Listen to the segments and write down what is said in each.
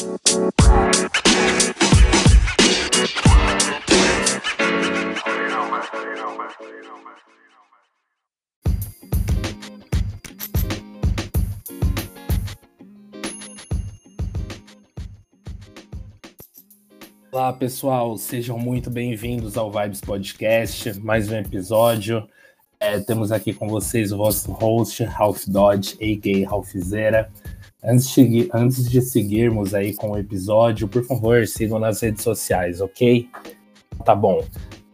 Olá, pessoal, sejam muito bem-vindos ao Vibes Podcast, mais um episódio. É, temos aqui com vocês o vosso host, Ralph Dodge, a.k.a. Ralphzera. Antes de, antes de seguirmos aí com o episódio, por favor, sigam nas redes sociais, ok? Tá bom.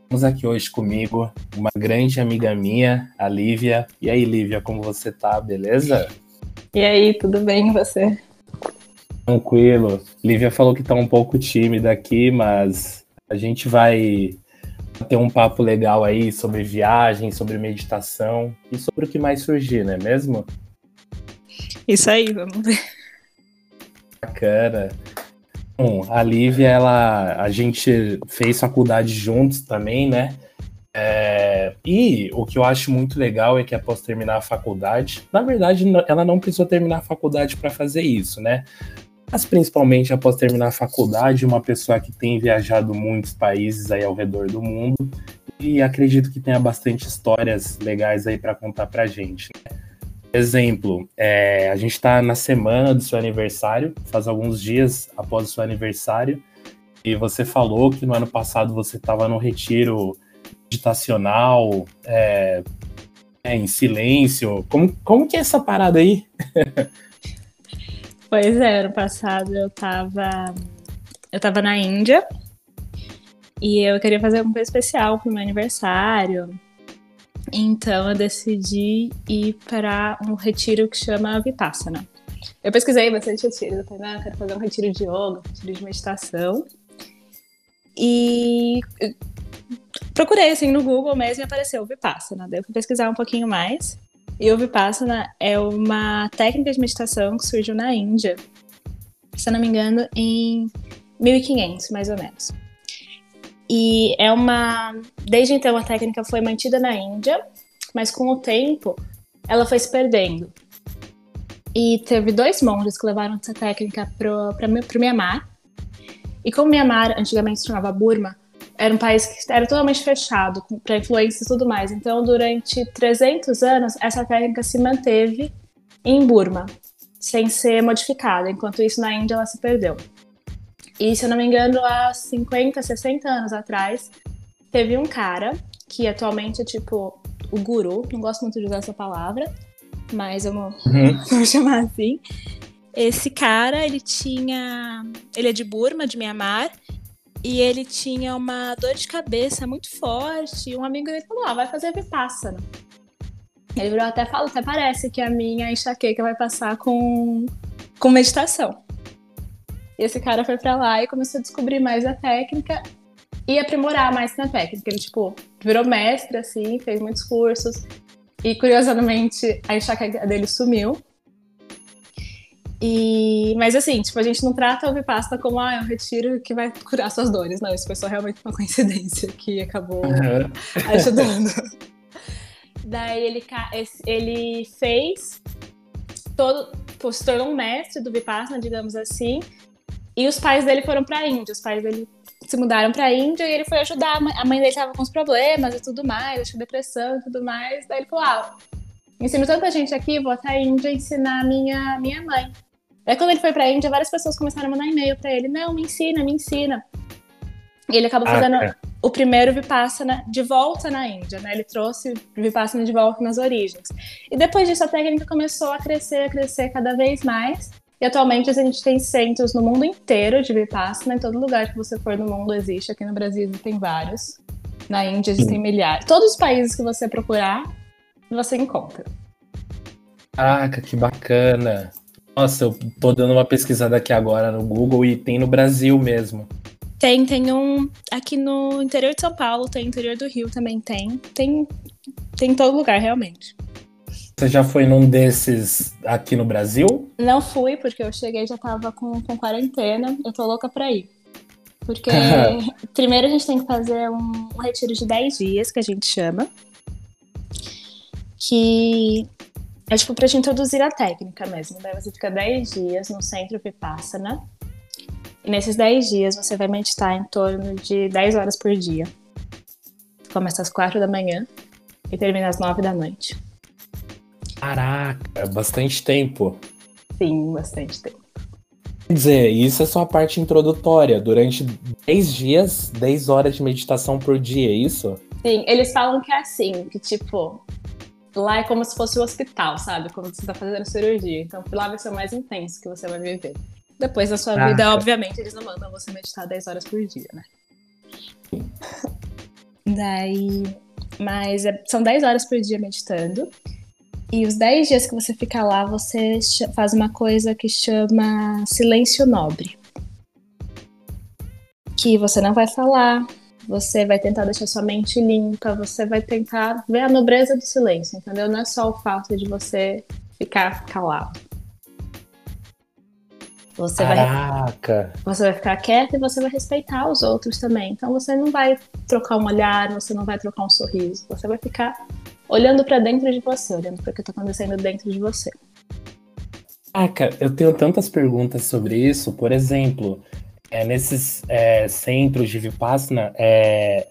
Temos aqui hoje comigo uma grande amiga minha, a Lívia. E aí, Lívia, como você tá? Beleza? E aí, tudo bem com você? Tranquilo. Lívia falou que tá um pouco tímida aqui, mas a gente vai ter um papo legal aí sobre viagem, sobre meditação e sobre o que mais surgir, não é mesmo? Isso aí, vamos ver. Bacana. Bom, a Lívia, ela, a gente fez faculdade juntos também, né? É, e o que eu acho muito legal é que após terminar a faculdade, na verdade, ela não precisou terminar a faculdade para fazer isso, né? mas principalmente após terminar a faculdade, uma pessoa que tem viajado muitos países aí ao redor do mundo e acredito que tenha bastante histórias legais aí para contar para gente. Né? Exemplo, é, a gente está na semana do seu aniversário, faz alguns dias após o seu aniversário, e você falou que no ano passado você estava no retiro meditacional, é, é, em silêncio. Como, como que é essa parada aí? Pois é, ano passado eu tava. Eu tava na Índia e eu queria fazer alguma coisa especial pro meu aniversário. Então eu decidi ir para um retiro que chama Vipassana. Eu pesquisei bastante retiros, eu falei, ah, quero fazer um retiro de yoga, um retiro de meditação. E procurei assim no Google mesmo e apareceu o Vipassana. Daí eu fui pesquisar um pouquinho mais. E o Vipassana é uma técnica de meditação que surgiu na Índia, se eu não me engano, em 1500, mais ou menos. E é uma. Desde então a técnica foi mantida na Índia, mas com o tempo ela foi se perdendo. E teve dois monges que levaram essa técnica para o Myanmar. E como Myanmar antigamente se chamava Burma, era um país que era totalmente fechado para influência e tudo mais. Então, durante 300 anos, essa técnica se manteve em Burma, sem ser modificada. Enquanto isso, na Índia, ela se perdeu. E, se eu não me engano, há 50, 60 anos atrás, teve um cara que atualmente é tipo o guru, não gosto muito de usar essa palavra, mas eu vou, uhum. vou chamar assim. Esse cara, ele tinha. Ele é de Burma, de Myanmar, e ele tinha uma dor de cabeça muito forte. E um amigo dele falou: ah, vai fazer Vipassana. Ele virou até falou: até parece que a minha enxaqueca vai passar com, com meditação. E esse cara foi para lá e começou a descobrir mais a técnica e aprimorar mais na técnica. Ele, tipo, virou mestre, assim, fez muitos cursos. E, curiosamente, a enxaqueca dele sumiu. E, mas assim, tipo, a gente não trata o Vipassana como ah, é um retiro que vai curar suas dores. Não, isso foi só realmente uma coincidência que acabou uhum. ajudando. Daí ele, ele fez todo, tipo, se tornou um mestre do Vipassana, digamos assim. E os pais dele foram para a Índia. Os pais dele se mudaram para a Índia e ele foi ajudar. A mãe dele estava com os problemas e tudo mais, acho que depressão e tudo mais. Daí ele falou: ah, ensino tanta gente aqui, vou até a Índia ensinar minha, minha mãe. Aí quando ele foi pra Índia, várias pessoas começaram a mandar e-mail pra ele, não, me ensina, me ensina. E ele acabou ah, fazendo é. o primeiro Vipassana de volta na Índia, né? Ele trouxe o Vipassana de volta nas origens. E depois disso, a técnica começou a crescer, a crescer cada vez mais. E atualmente a gente tem centros no mundo inteiro de Vipassana, em todo lugar que você for no mundo existe. Aqui no Brasil tem vários. Na Índia existem milhares. Todos os países que você procurar, você encontra. Caraca, que bacana. Nossa, eu tô dando uma pesquisada aqui agora no Google e tem no Brasil mesmo. Tem, tem um aqui no interior de São Paulo, tem no interior do Rio também tem. Tem, tem em todo lugar, realmente. Você já foi num desses aqui no Brasil? Não fui, porque eu cheguei já tava com, com quarentena. Eu tô louca pra ir. Porque primeiro a gente tem que fazer um, um retiro de 10 dias, que a gente chama. Que é tipo pra te introduzir a técnica mesmo. Daí você fica 10 dias no centro Vipassana. E nesses 10 dias você vai meditar em torno de 10 horas por dia. Começa às 4 da manhã e termina às 9 da noite. Caraca, é bastante tempo. Sim, bastante tempo. Quer dizer, isso é só a parte introdutória. Durante 10 dias, 10 horas de meditação por dia, é isso? Sim, eles falam que é assim, que tipo, lá é como se fosse o um hospital, sabe? Como você tá fazendo cirurgia. Então lá vai ser o mais intenso que você vai viver. Depois da sua vida, obviamente, eles não mandam você meditar 10 horas por dia, né? Daí. Mas é, são 10 horas por dia meditando. E os 10 dias que você fica lá, você faz uma coisa que chama silêncio nobre. Que você não vai falar, você vai tentar deixar sua mente limpa, você vai tentar ver a nobreza do silêncio, entendeu? Não é só o fato de você ficar calado. Você Caraca. vai, você vai ficar quieto e você vai respeitar os outros também. Então você não vai trocar um olhar, você não vai trocar um sorriso. Você vai ficar olhando para dentro de você, olhando para o que está acontecendo dentro de você. Caraca, eu tenho tantas perguntas sobre isso. Por exemplo, é, nesses é, centros de Vipassana, é,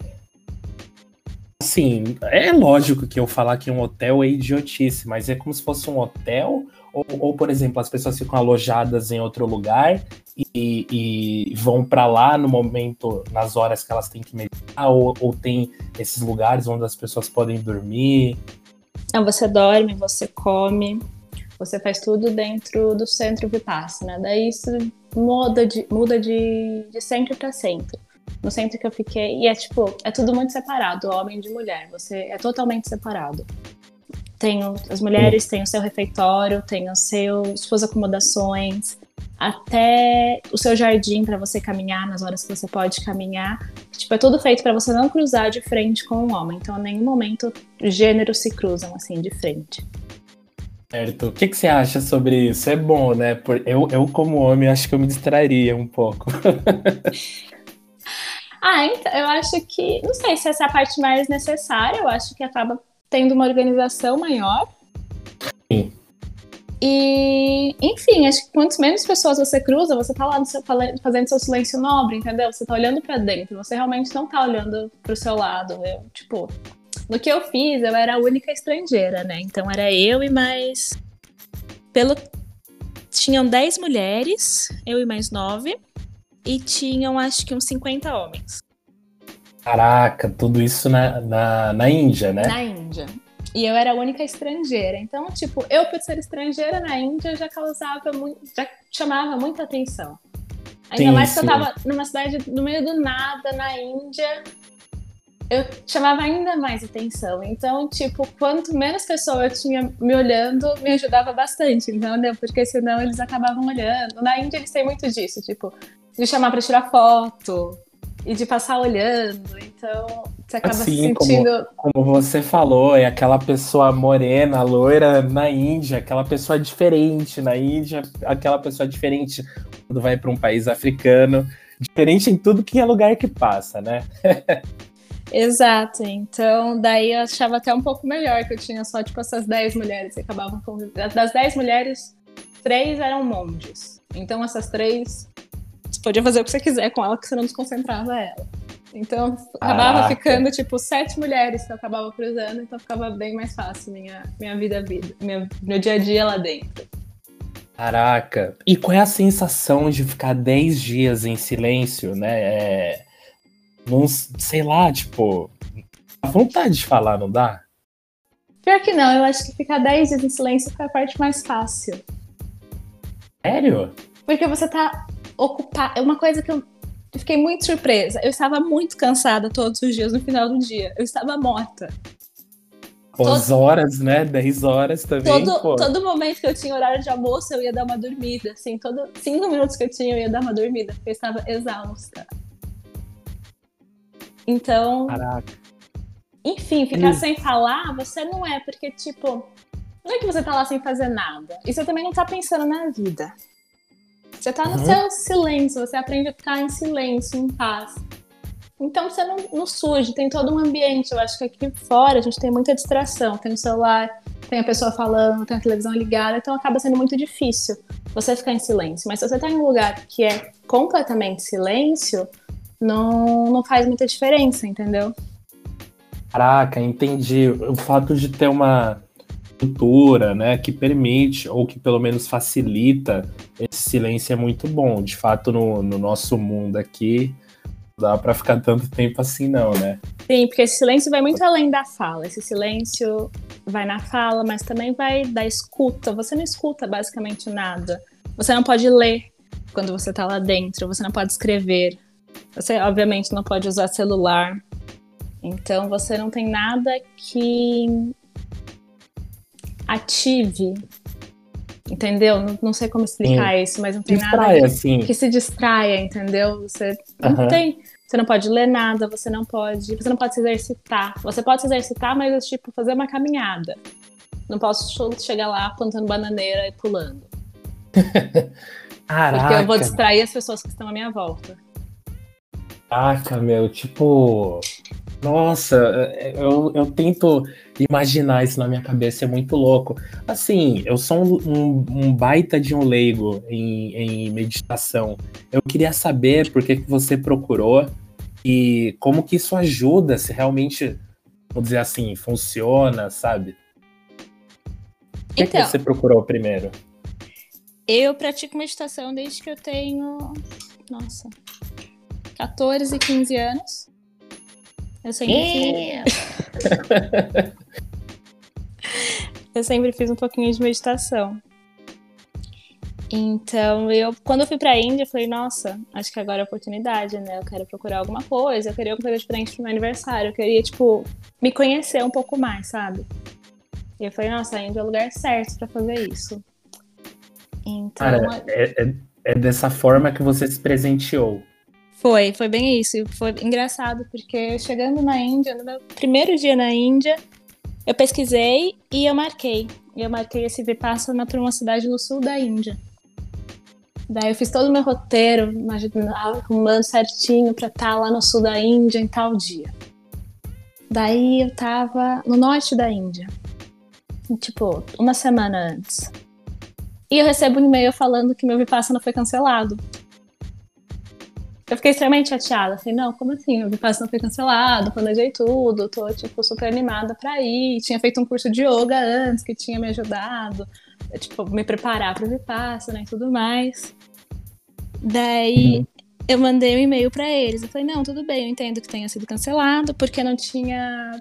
assim, é lógico que eu falar que um hotel é idiotice, mas é como se fosse um hotel ou, ou, por exemplo, as pessoas ficam alojadas em outro lugar e, e vão para lá no momento, nas horas que elas têm que meditar, ou, ou tem esses lugares onde as pessoas podem dormir? Não, você dorme, você come, você faz tudo dentro do centro Vipassana. Daí isso muda de, muda de, de centro para centro. No centro que eu fiquei, e é tipo, é tudo muito separado, homem de mulher, você é totalmente separado. Tem as mulheres têm o seu refeitório, tem os seus, suas acomodações, até o seu jardim para você caminhar nas horas que você pode caminhar. Tipo, é tudo feito para você não cruzar de frente com o homem. Então, em nenhum momento gêneros se cruzam assim de frente. Certo. O que, que você acha sobre isso? É bom, né? Eu, eu, como homem, acho que eu me distrairia um pouco. ah, então, eu acho que. Não sei se essa é a parte mais necessária. Eu acho que acaba tendo uma organização maior. Sim. E, enfim, acho que quanto menos pessoas você cruza, você tá lá seu, fazendo seu silêncio nobre, entendeu? Você tá olhando para dentro, você realmente não tá olhando pro seu lado. Eu, tipo, no que eu fiz, eu era a única estrangeira, né? Então era eu e mais. Pelo. Tinham 10 mulheres, eu e mais 9. E tinham, acho que, uns 50 homens. Caraca, tudo isso na, na, na Índia, né? Na Índia. E eu era a única estrangeira. Então, tipo, eu por ser estrangeira na Índia já causava muito, já chamava muita atenção. Ainda sim, mais que eu tava numa cidade no meio do nada, na Índia, eu chamava ainda mais atenção. Então, tipo, quanto menos pessoa eu tinha me olhando, me ajudava bastante, entendeu? Porque senão eles acabavam olhando. Na Índia eles têm muito disso, tipo, de chamar para tirar foto, e de passar olhando. Então, você acaba assim, se sentindo. Como, como, você falou, é aquela pessoa morena, loira na Índia, aquela pessoa diferente na Índia, aquela pessoa diferente quando vai para um país africano, diferente em tudo que é lugar que passa, né? Exato, então daí eu achava até um pouco melhor que eu tinha só tipo essas 10 mulheres que acabavam convivendo. Das 10 mulheres, três eram monges. Então essas três você podia fazer o que você quiser com ela, que você não desconcentrava ela. Então, acabava Caraca. ficando, tipo, sete mulheres que eu acabava cruzando, então ficava bem mais fácil minha, minha vida, vida minha, meu dia a dia lá dentro. Caraca! E qual é a sensação de ficar dez dias em silêncio, né? É... Não, sei lá, tipo, a vontade de falar, não dá? Pior que não, eu acho que ficar dez dias em silêncio foi a parte mais fácil. Sério? Porque você tá ocupar. É uma coisa que eu fiquei muito surpresa. Eu estava muito cansada todos os dias no final do dia. Eu estava morta. As horas, né? 10 horas também. Todo, todo momento que eu tinha horário de almoço, eu ia dar uma dormida. Assim, todo cinco minutos que eu tinha, eu ia dar uma dormida, porque eu estava exausta. Então. Caraca. Enfim, ficar Isso. sem falar, você não é, porque, tipo, não é que você tá lá sem fazer nada. E você também não tá pensando na vida. Você tá no uhum. seu silêncio, você aprende a ficar em silêncio, em paz. Então você não, não surge, tem todo um ambiente. Eu acho que aqui fora a gente tem muita distração. Tem o celular, tem a pessoa falando, tem a televisão ligada, então acaba sendo muito difícil você ficar em silêncio. Mas se você tá em um lugar que é completamente silêncio, não, não faz muita diferença, entendeu? Caraca, entendi. O fato de ter uma cultura, né, que permite ou que pelo menos facilita esse silêncio é muito bom. De fato, no, no nosso mundo aqui, não dá para ficar tanto tempo assim, não, né? Sim, porque esse silêncio vai muito além da fala. Esse silêncio vai na fala, mas também vai da escuta. Você não escuta basicamente nada. Você não pode ler quando você tá lá dentro, você não pode escrever. Você, obviamente, não pode usar celular. Então, você não tem nada que ative. Entendeu? Não, não sei como explicar Sim. isso, mas não tem Distraia, nada que, que, se distraia, entendeu? Você não uhum. tem. Você não pode ler nada, você não pode. Você não pode se exercitar. Você pode se exercitar, mas tipo, fazer uma caminhada. Não posso chegar lá plantando bananeira e pulando. Caraca. Porque eu vou distrair as pessoas que estão à minha volta. Caraca, meu, tipo. Nossa, eu, eu tento imaginar isso na minha cabeça, é muito louco. Assim, eu sou um, um, um baita de um leigo em, em, meditação. Eu queria saber por que, que você procurou e como que isso ajuda, se realmente, vou dizer assim, funciona, sabe? Por que, então, que você procurou primeiro? Eu pratico meditação desde que eu tenho, nossa, 14, 15 anos. Eu sempre. eu sempre fiz um pouquinho de meditação. Então, eu, quando eu fui pra Índia, eu falei, nossa, acho que agora é a oportunidade, né? Eu quero procurar alguma coisa, eu queria alguma coisa diferente pro meu aniversário, eu queria, tipo, me conhecer um pouco mais, sabe? E eu falei, nossa, a Índia é o lugar certo para fazer isso. Então. Cara, é, é, é dessa forma que você se presenteou. Foi, foi bem isso. Foi engraçado, porque chegando na Índia, no meu primeiro dia na Índia, eu pesquisei e eu marquei. Eu marquei esse Vipassana para uma cidade no sul da Índia. Daí eu fiz todo o meu roteiro, arrumando certinho para estar tá lá no sul da Índia em tal dia. Daí eu tava no norte da Índia. Tipo, uma semana antes. E eu recebo um e-mail falando que meu Vipassana foi cancelado. Eu fiquei extremamente chateada. Falei, não, como assim? O Vipassana foi cancelado, planejei tudo, tô, tipo, super animada pra ir. Tinha feito um curso de yoga antes, que tinha me ajudado, tipo, me preparar pro Vipassana e tudo mais. Daí, uhum. eu mandei um e-mail para eles. Eu falei, não, tudo bem, eu entendo que tenha sido cancelado, porque não tinha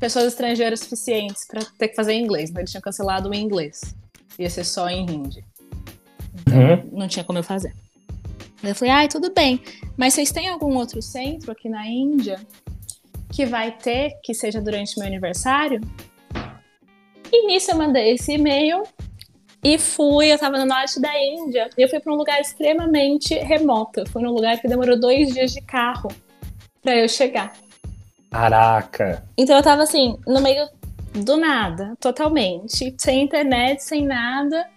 pessoas estrangeiras suficientes para ter que fazer em inglês. Então, eles tinham cancelado o inglês. Ia ser só em hindi. Então, uhum. não tinha como eu fazer. Eu falei, ai, tudo bem. Mas vocês têm algum outro centro aqui na Índia que vai ter, que seja durante meu aniversário? E nisso eu mandei esse e-mail e fui. Eu tava no norte da Índia e eu fui para um lugar extremamente remoto. Eu fui num lugar que demorou dois dias de carro para eu chegar. Caraca! Então eu tava assim, no meio do nada, totalmente. Sem internet, sem nada.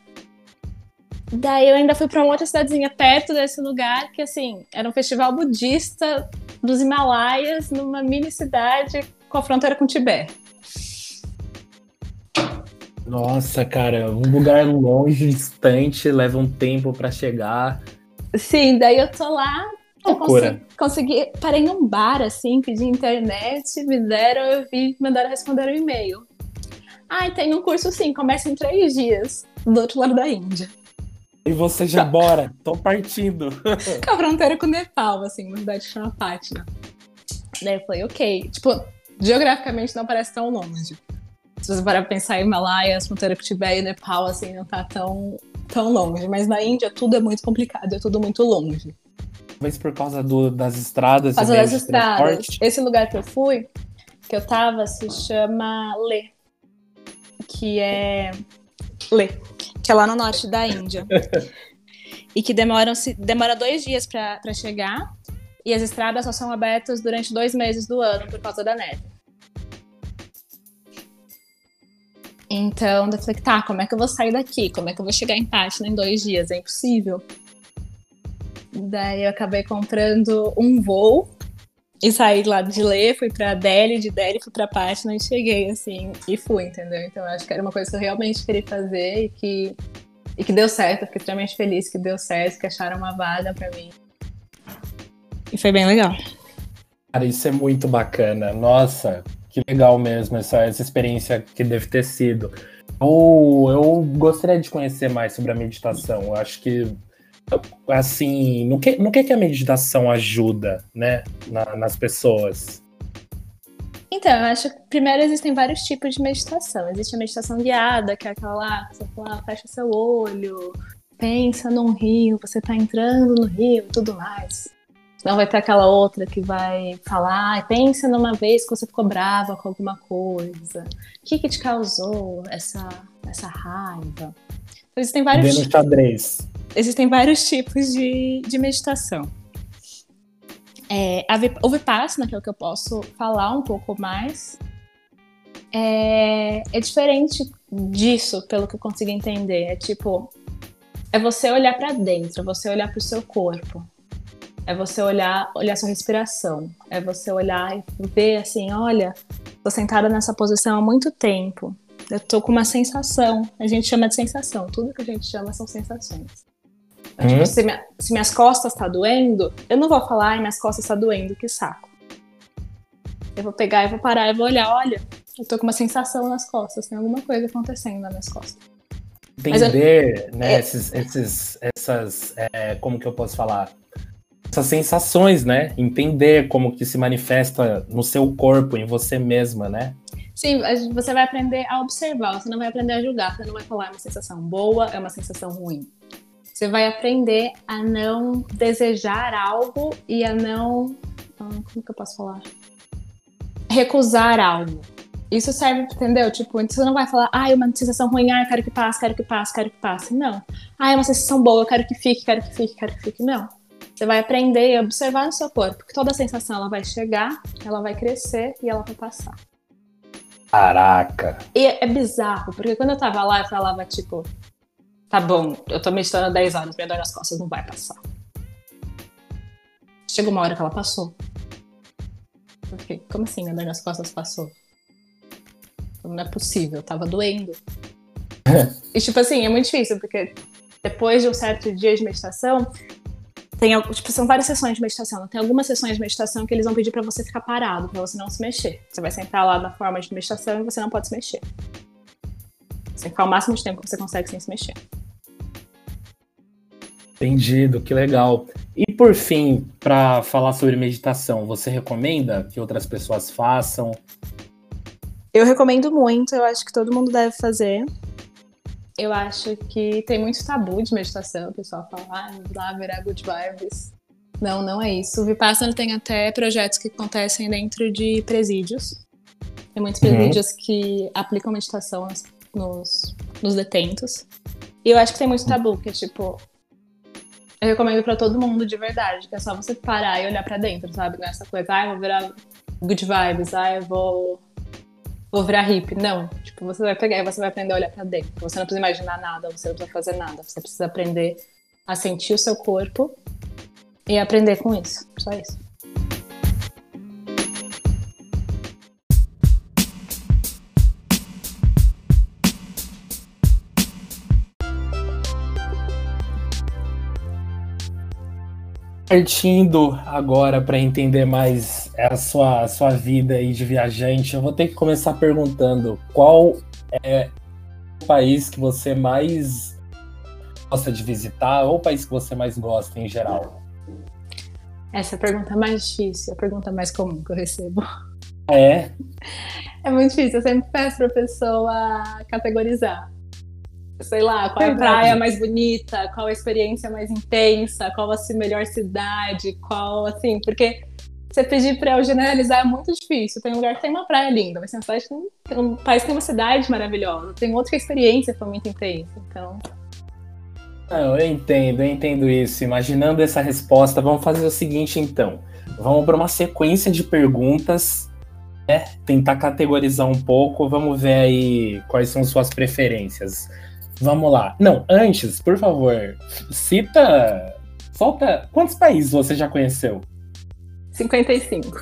Daí eu ainda fui para uma outra cidadezinha perto desse lugar, que assim, era um festival budista dos Himalaias, numa mini cidade com a fronteira com o Tibete. Nossa, cara, um lugar longe, distante, leva um tempo para chegar. Sim, daí eu tô lá, eu consegui, consegui, parei num bar assim, pedi internet, me deram, eu vi, mandaram responder o um e-mail. Ah, tem um curso sim, começa em três dias, do outro lado da Índia. E você já bora, tô partindo. Com a fronteira com o Nepal, assim, uma cidade que chama Patna. Daí eu falei, ok. Tipo, geograficamente não parece tão longe. Se você parar pra pensar em Himalaia, a fronteira com o Tibete e Nepal, assim, não tá tão, tão longe. Mas na Índia tudo é muito complicado, é tudo muito longe. Talvez por causa do, das estradas. Por causa das estradas. Esse lugar que eu fui, que eu tava, se chama Leh. Que é. Leh que é lá no norte da Índia. e que demoram demora dois dias para chegar. E as estradas só são abertas durante dois meses do ano por causa da neve. Então, eu falei, tá, como é que eu vou sair daqui? Como é que eu vou chegar em Patna em dois dias? É impossível. Daí eu acabei comprando um voo e saí lá de Lê, fui pra Delhi, de Delhi fui pra Patna e cheguei, assim, e fui, entendeu? Então acho que era uma coisa que eu realmente queria fazer e que E que deu certo, eu fiquei extremamente feliz que deu certo, que acharam uma vaga para mim. E foi bem legal. Cara, isso é muito bacana. Nossa, que legal mesmo essa, essa experiência que deve ter sido. Eu, eu gostaria de conhecer mais sobre a meditação. Eu acho que, assim, no que, no que, que a meditação ajuda, né, na, nas pessoas? Então, eu acho que primeiro existem vários tipos de meditação. Existe a meditação guiada, que é aquela lá, você fala, fecha seu olho, pensa num rio, você está entrando no rio tudo mais. Não vai ter aquela outra que vai falar, pensa numa vez que você ficou brava com alguma coisa. O que, que te causou essa, essa raiva? Então, existem vários, Vendo xadrez. Existem vários tipos de, de meditação. É, a, o Vipassana, que é o que eu posso falar um pouco mais, é, é diferente disso, pelo que eu consigo entender. É tipo, é você olhar para dentro, é você olhar para o seu corpo. É você olhar, olhar sua respiração. É você olhar e ver assim, olha, tô sentada nessa posição há muito tempo. Eu tô com uma sensação. A gente chama de sensação. Tudo que a gente chama são sensações. Então, tipo, se, minha, se, minhas costas tá doendo, eu não vou falar, ai, minhas costas tá doendo, que saco. Eu vou pegar e vou parar e vou olhar, olha, eu tô com uma sensação nas costas, tem alguma coisa acontecendo nas minhas costas. Entender, eu, né, é, esses, esses, essas, é, como que eu posso falar? essas sensações, né? Entender como que se manifesta no seu corpo, em você mesma, né? Sim, você vai aprender a observar, você não vai aprender a julgar, você não vai falar é uma sensação boa, é uma sensação ruim. Você vai aprender a não desejar algo e a não. Ah, como que eu posso falar? Recusar algo. Isso serve, entendeu? Tipo, você não vai falar, ah, é uma sensação ruim, ah, eu quero que passe, quero que passe, quero que passe. Não. Ah, é uma sensação boa, eu quero que fique, quero que fique, quero que fique. Não. Você vai aprender e observar no seu corpo que toda sensação ela vai chegar, ela vai crescer e ela vai passar. Caraca! E é bizarro, porque quando eu tava lá, eu falava, tipo, tá bom, eu tô meditando há 10 anos, minha dor nas costas não vai passar. Chegou uma hora que ela passou. Porque, como assim minha dor nas costas passou? Não é possível, tava doendo. e tipo assim, é muito difícil, porque depois de um certo dia de meditação, tem, tipo, são várias sessões de meditação. Tem algumas sessões de meditação que eles vão pedir para você ficar parado, para você não se mexer. Você vai sentar lá na forma de meditação e você não pode se mexer. Você ficar o máximo de tempo que você consegue sem se mexer. Entendido, que legal. E por fim, para falar sobre meditação, você recomenda que outras pessoas façam? Eu recomendo muito, eu acho que todo mundo deve fazer. Eu acho que tem muito tabu de meditação. O pessoal fala, ah, lá virar good vibes. Não, não é isso. O Vipassana tem até projetos que acontecem dentro de presídios. Tem muitos uhum. presídios uhum. que aplicam meditação nos, nos detentos. E eu acho que tem muito tabu, que é tipo. Eu recomendo para todo mundo de verdade, que é só você parar e olhar para dentro, sabe? Não é essa coisa, ah, eu vou virar good vibes, ah, eu vou vou virar hippie. Não. Tipo, você vai pegar e você vai aprender a olhar para dentro. Você não precisa imaginar nada, você não precisa fazer nada. Você precisa aprender a sentir o seu corpo e aprender com isso. Só isso. Partindo agora para entender mais a sua, a sua vida aí de viajante, eu vou ter que começar perguntando qual é o país que você mais gosta de visitar ou o país que você mais gosta em geral? Essa é a pergunta mais difícil, a pergunta mais comum que eu recebo. É? É muito difícil, eu sempre peço para a pessoa categorizar sei lá, qual é a praia mais bonita, qual a experiência mais intensa, qual a melhor cidade, qual assim, porque você pedir para eu generalizar é muito difícil. Tem um lugar que tem uma praia linda, mas tem uma cidade tem um país que tem uma cidade maravilhosa, tem outra experiência foi muito intensa, então. Não, eu entendo, eu entendo isso. Imaginando essa resposta, vamos fazer o seguinte então. Vamos para uma sequência de perguntas, né? Tentar categorizar um pouco, vamos ver aí quais são suas preferências. Vamos lá. Não, antes, por favor, cita. Solta. Quantos países você já conheceu? 55.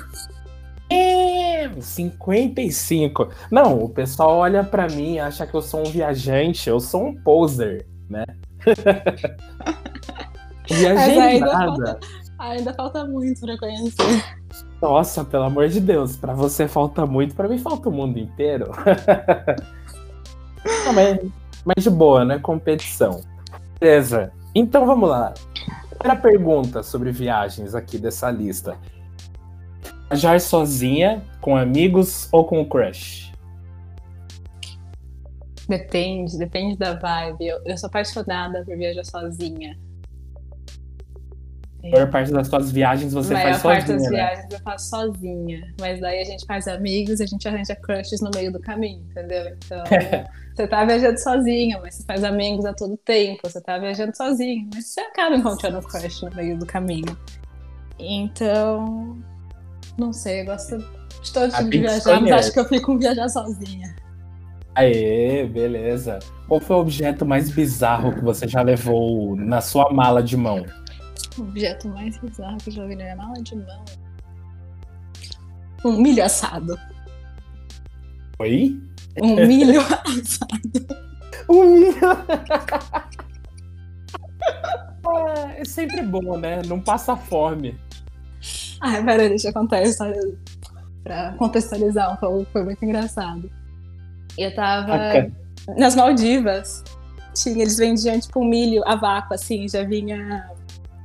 É, 55. Não, o pessoal olha para mim, acha que eu sou um viajante, eu sou um poser. né? Viajei ainda nada. falta, ainda falta muito pra conhecer. Nossa, pelo amor de Deus, pra você falta muito, pra mim falta o mundo inteiro. Não, mas, mas de boa, né? Competição. Beleza. Então vamos lá. Primeira pergunta sobre viagens aqui dessa lista. Viajar sozinha, com amigos ou com o crush? Depende, depende da vibe. Eu, eu sou apaixonada por viajar sozinha. A maior parte das suas viagens você a maior faz parte sozinha, das né? viagens eu faço sozinha. Mas daí a gente faz amigos e a gente arranja crushes no meio do caminho, entendeu? Então, você tá viajando sozinha, mas você faz amigos a todo tempo. Você tá viajando sozinho, mas você acaba encontrando um crush no meio do caminho. Então, não sei, eu gosto de todo Ah, tipo de viajar, mas acho que eu fico com viajar sozinha. Aê, beleza. Qual foi o objeto mais bizarro que você já levou na sua mala de mão? O objeto mais bizarro que eu já vi na minha mala de mão. Um milho assado. Oi? Um milho assado. O milho. Ah, é sempre bom, né? Não passa fome. Ai, peraí, deixa eu contar a história pra contextualizar um pouco, foi muito engraçado. Eu tava Bacana. nas Maldivas, tinha, eles vendiam tipo um milho a vácuo, assim, já vinha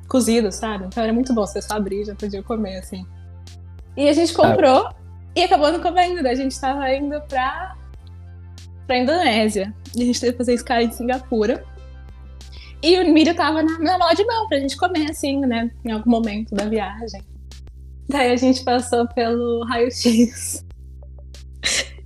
cozido, sabe? Então era muito bom, você só abrir, já podia comer, assim. E a gente comprou e acabou não comendo, a gente tava indo pra, pra Indonésia. E a gente teve que fazer escala em Singapura. E o milho tava na, na mala de mão pra gente comer, assim, né? Em algum momento da viagem. Daí a gente passou pelo raio-x.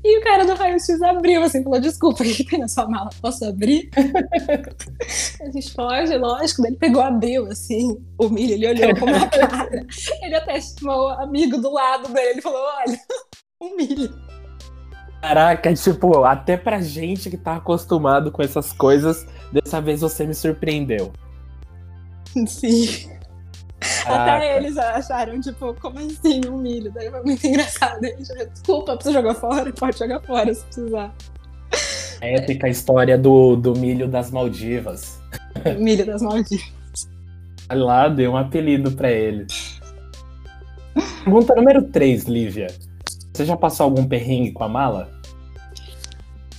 E o cara do raio-x abriu, assim, falou: Desculpa, o que tem na sua mala? Posso abrir? a gente pode, lógico. Daí ele pegou, abriu, assim, o milho, ele olhou com uma cara. Ele até chamou o amigo do lado dele, ele falou: Olha, o milho. Caraca, tipo, até pra gente que tá acostumado com essas coisas, dessa vez você me surpreendeu. Sim. Caraca. Até eles acharam, tipo, como assim um milho? Daí foi muito engraçado. Ele já, Desculpa, preciso jogar fora? Pode jogar fora se precisar. A épica história do, do milho das Maldivas. Milho das Maldivas. Olha Lá, deu um apelido pra ele. Pergunta número 3, Lívia. Você já passou algum perrengue com a mala?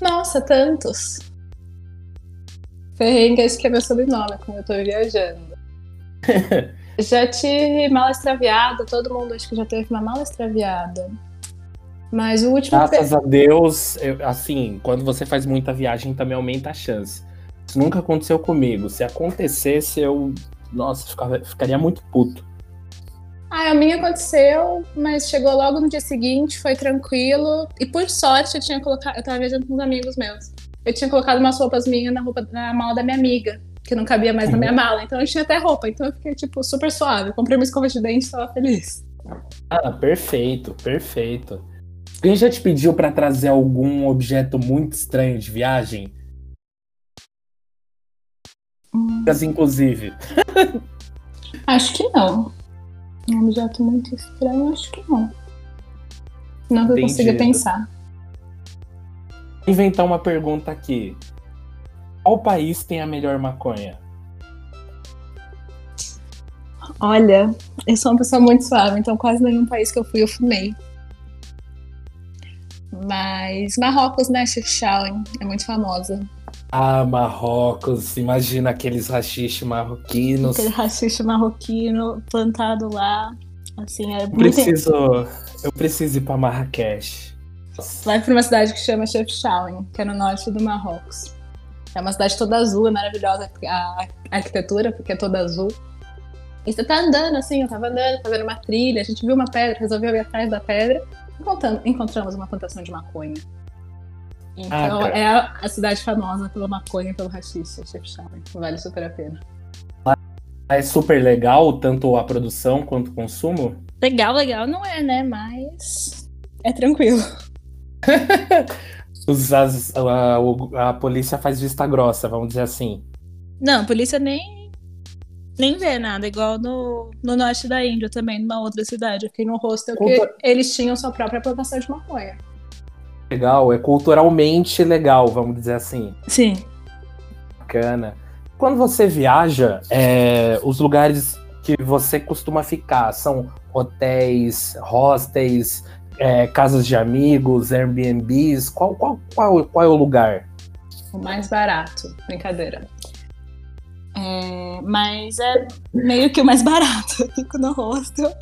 Nossa, tantos. Ferrengue, esse que é meu sobrenome quando eu tô viajando. já tive mala extraviada, todo mundo acho que já teve uma mala extraviada. Mas o último. Graças a Deus, eu- assim, quando você faz muita viagem também aumenta a chance. Isso nunca aconteceu comigo. Se acontecesse, eu. Nossa, ficava- ficaria muito puto. Ah, a minha aconteceu, mas chegou logo no dia seguinte, foi tranquilo. E por sorte eu tinha colocado. Eu tava viajando com uns amigos meus. Eu tinha colocado umas roupas minhas na, roupa, na mala da minha amiga, que não cabia mais na minha mala. Então eu tinha até roupa. Então eu fiquei, tipo, super suave. Comprei uma escova de dente e tava feliz. Ah, perfeito, perfeito. Alguém já te pediu pra trazer algum objeto muito estranho de viagem? Mas, inclusive. Acho que não. Um objeto muito estranho, acho que não. Não que eu consiga pensar. Vou inventar uma pergunta aqui. Qual país tem a melhor maconha? Olha, eu sou uma pessoa muito suave, então quase nenhum país que eu fui eu fumei. Mas Marrocos, né, Chefchaouen, é muito famosa. Ah, Marrocos. Imagina aqueles rachixe marroquinos. Aquele rachixe marroquino plantado lá. Assim, é Eu muito... preciso, eu preciso ir pra Marrakech. Vai pra uma cidade que chama Chefchaouen, que é no norte do Marrocos. É uma cidade toda azul, é maravilhosa a arquitetura, porque é toda azul. E você tá andando assim, eu tava andando, fazendo uma trilha, a gente viu uma pedra, resolveu ir atrás da pedra, encontramos, encontramos uma plantação de maconha. Então Ah, é a, a cidade famosa pela maconha e pelo rachixe. Vale super a pena. É super legal, tanto a produção quanto o consumo. Legal, legal não é, né? Mas é tranquilo. Os- as- a, o- a polícia faz vista grossa, vamos dizer assim. Não, a polícia nem, nem vê nada, igual no, no norte da Índia também, numa outra cidade. Fiquei no hostel que Cultura- eles tinham sua própria plantação de maconha. Legal, é culturalmente legal, vamos dizer assim. Sim. Bacana. quando você viaja, é, os lugares que você costuma ficar são hotéis, hostels, é, casas de amigos, Airbnbs? Qual, qual, qual, qual é o lugar? O mais barato, brincadeira. É, mas é meio que o mais barato. Eu fico no hostel.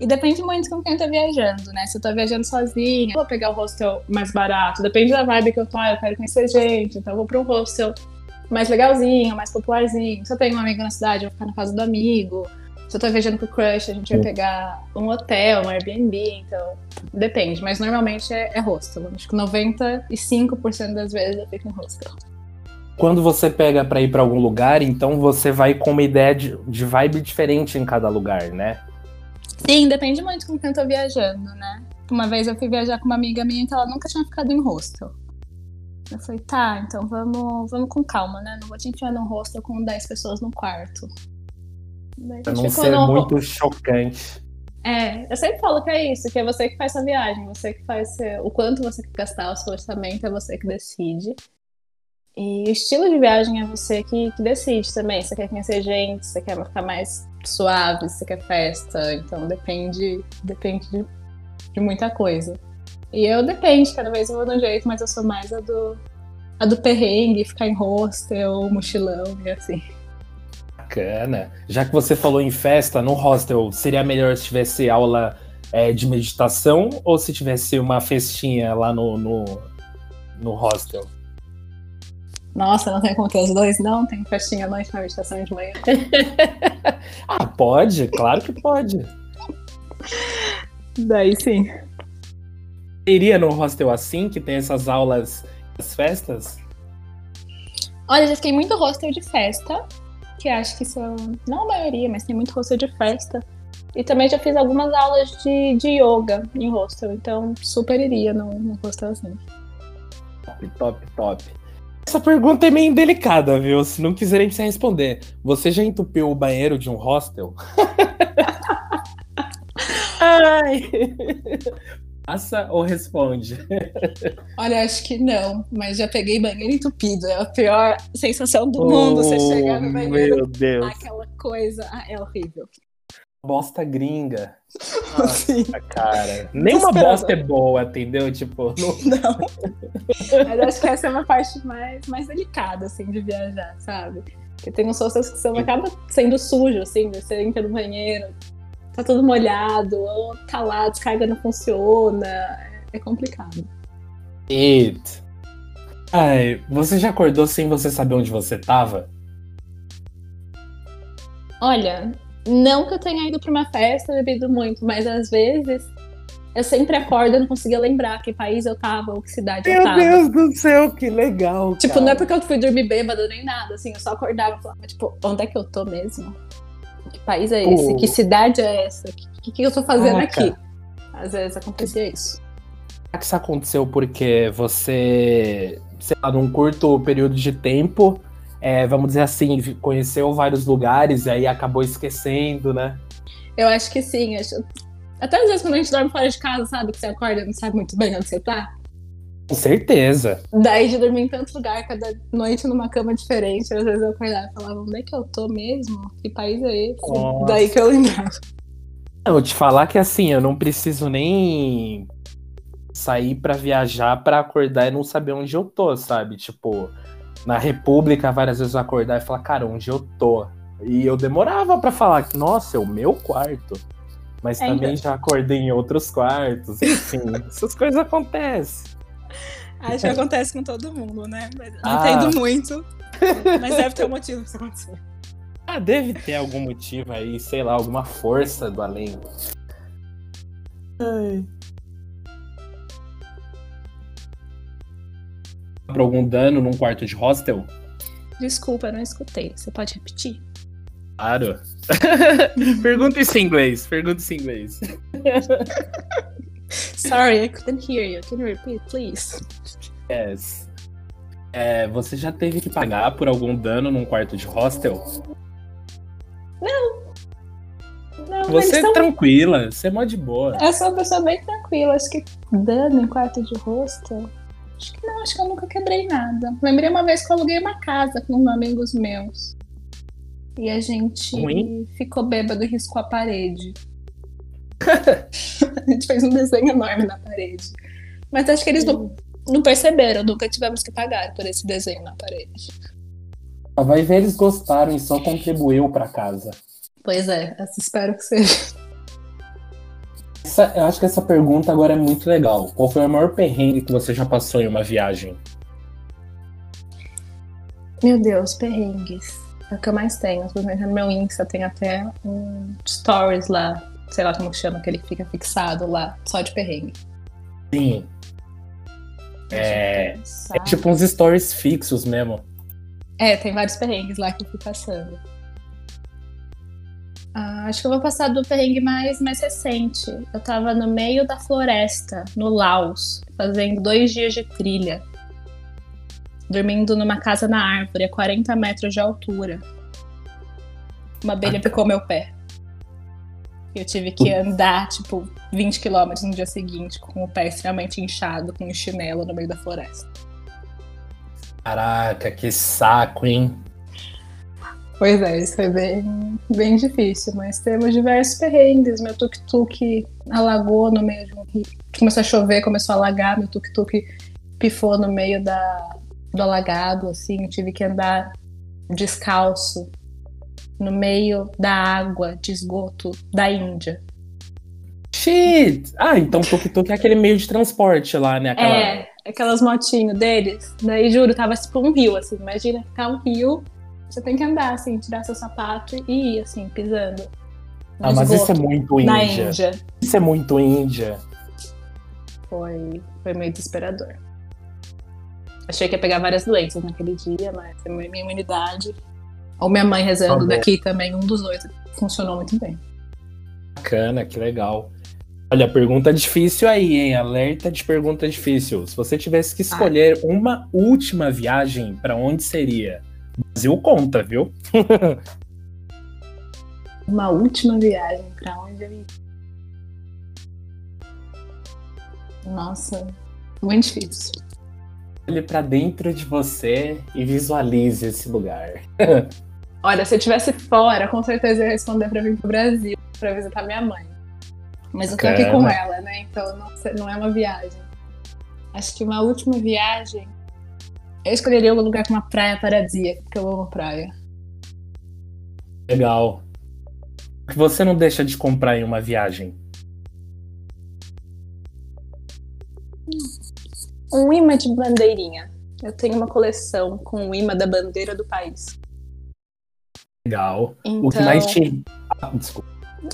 E depende muito com quem tá viajando, né? Se eu tô viajando sozinha, vou pegar o hostel mais barato. Depende da vibe que eu tô. Eu quero conhecer gente, então eu vou pra um hostel mais legalzinho, mais popularzinho. Se eu tenho um amigo na cidade, eu vou ficar na casa do amigo. Se eu tô viajando com crush, a gente vai pegar um hotel, um Airbnb, então depende. Mas normalmente é, é hostel. Acho que 95% das vezes eu fico em hostel. Quando você pega para ir para algum lugar, então você vai com uma ideia de, de vibe diferente em cada lugar, né? Sim, depende muito com quem eu tô viajando, né? Uma vez eu fui viajar com uma amiga minha que ela nunca tinha ficado em hostel. Eu falei, tá, então vamos, vamos com calma, né? Não vou te enfiar num hostel com 10 pessoas no quarto. Pra não ser muito chocante. É, eu sempre falo que é isso, que é você que faz sua viagem, você que faz o quanto você quer gastar, o seu orçamento é você que decide. E o estilo de viagem é você que, que decide também. Você quer conhecer gente, você quer ficar mais suave, você quer festa. Então depende, depende de, de muita coisa. E eu depende, cada vez eu vou de um jeito, mas eu sou mais a do, a do perrengue, ficar em hostel, mochilão e assim. Bacana. Já que você falou em festa, no hostel, seria melhor se tivesse aula é, de meditação ou se tivesse uma festinha lá no, no, no hostel? Nossa, não tem como ter os dois, não? Tem festinha à noite na meditação de manhã? ah, pode, claro que pode. Daí sim. Iria no hostel assim, que tem essas aulas das festas? Olha, já fiquei muito hostel de festa, que acho que são, não a maioria, mas tem muito hostel de festa. E também já fiz algumas aulas de, de yoga em hostel, então super iria no, no hostel assim. Top, top, top. Essa pergunta é meio delicada, viu? Se não quiserem você responder. Você já entupiu o banheiro de um hostel? Ai. Passa ou responde? Olha, acho que não, mas já peguei banheiro entupido. É a pior sensação do oh, mundo você chegar no banheiro. Meu Deus. Aquela coisa. Ah, é horrível bosta gringa. Nossa, cara. Nenhuma bosta é boa, entendeu? Tipo, não. não. Mas acho que essa é uma parte mais, mais delicada, assim, de viajar, sabe? Porque tem uns hostels que você acaba sendo sujo, assim, você entra no banheiro, tá tudo molhado, ou tá lá, a descarga não funciona. É complicado. Eita. Ai, você já acordou sem você saber onde você tava? Olha, não que eu tenha ido pra uma festa, bebido muito, mas às vezes eu sempre acordo e não conseguia lembrar que país eu tava ou que cidade Meu eu tava. Meu Deus do céu, que legal. Tipo, cara. não é porque eu fui dormir bêbada nem nada, assim, eu só acordava e falava, tipo, onde é que eu tô mesmo? Que país é esse? Que cidade é essa? O que, que, eu tô fazendo Caraca. aqui? Às vezes acontecia isso. Será que isso aconteceu porque você, sei lá, num curto período de tempo, é, vamos dizer assim, conheceu vários lugares e aí acabou esquecendo, né? Eu acho que sim. Acho... Até às vezes quando a gente dorme fora de casa, sabe? Que você acorda e não sabe muito bem onde você tá. Com certeza. Daí de dormir em tanto lugar, cada noite numa cama diferente, às vezes eu acordava e falava, onde é que eu tô mesmo? Que país é esse? Nossa. Daí que eu lembrava. Vou te falar que assim, eu não preciso nem sair para viajar para acordar e não saber onde eu tô, sabe? Tipo, na República, várias vezes eu acordar e falar, cara, onde eu tô? E eu demorava para falar, nossa, é o meu quarto. Mas é, também então. já acordei em outros quartos. Enfim, essas coisas acontecem. Acho que acontece com todo mundo, né? Mas não ah. entendo muito. Mas deve ter um motivo pra isso acontecer. Ah, deve ter algum motivo aí, sei lá, alguma força do além. Ai. por algum dano num quarto de hostel? Desculpa, não escutei. Você pode repetir? Claro. pergunta isso em inglês. Pergunta isso em inglês. Sorry, I couldn't hear you. Can you repeat, please? Yes. É, você já teve que pagar por algum dano num quarto de hostel? Não. Não, você é tranquila, você é mó de boa. Eu sou uma pessoa bem tranquila. Acho que dano em quarto de hostel. Acho que não, acho que eu nunca quebrei nada. Lembrei uma vez que eu aluguei uma casa com uns amigos meus. E a gente Ruim? ficou bêbado e riscou a parede. a gente fez um desenho enorme na parede. Mas acho que eles não, não perceberam, nunca tivemos que pagar por esse desenho na parede. Vai ver, eles gostaram e só contribuiu para casa. Pois é, espero que seja. Essa, eu acho que essa pergunta agora é muito legal. Qual foi o maior perrengue que você já passou em uma viagem? Meu Deus, perrengues. É o que eu mais tenho. No meu Insta tem até um stories lá, sei lá como chama, que ele fica fixado lá, só de perrengue. Sim. É, é tipo uns stories fixos mesmo. É, tem vários perrengues lá que eu fui passando. Ah, acho que eu vou passar do perrengue mais, mais recente. Eu tava no meio da floresta, no Laos, fazendo dois dias de trilha. Dormindo numa casa na árvore, a 40 metros de altura. Uma abelha picou meu pé. Eu tive que andar, tipo, 20 quilômetros no dia seguinte, com o pé extremamente inchado, com um chinelo no meio da floresta. Caraca, que saco, hein? Pois é, isso foi bem, bem difícil, mas temos diversos perrengues. Meu tuk-tuk alagou no meio de um rio. Começou a chover, começou a alagar, meu tuk-tuk pifou no meio da, do alagado, assim, tive que andar descalço no meio da água de esgoto da Índia. Shit! Ah, então tuk-tuk é aquele meio de transporte lá, né? Aquela... É, aquelas motinhos deles. Daí, juro, tava tipo um rio, assim. Imagina ficar um rio, você tem que andar, assim, tirar seu sapato e ir, assim, pisando. Ah, mas isso é muito Índia. Índia. Isso é muito Índia. Foi, foi meio desesperador. Achei que ia pegar várias doenças naquele dia, mas minha imunidade. Ou minha mãe rezando tá daqui também, um dos dois. Funcionou muito bem. Bacana, que legal. Olha, pergunta difícil aí, hein? Alerta de pergunta difícil. Se você tivesse que escolher ah. uma última viagem, para onde seria? Brasil conta, viu? uma última viagem, para onde eu ia? Nossa, muito difícil olhe para dentro de você e visualize esse lugar. Olha, se eu estivesse fora, com certeza eu ia responder para vir pro Brasil para visitar minha mãe. Mas eu tô aqui com ela, né? Então não, não é uma viagem. Acho que uma última viagem. Eu escolheria um lugar com uma praia paradisíaca, porque eu amo praia. Legal. O que você não deixa de comprar em uma viagem? Um imã de bandeirinha. Eu tenho uma coleção com o imã da bandeira do país. Legal. Então... O que mais então- te. Ah, desculpa.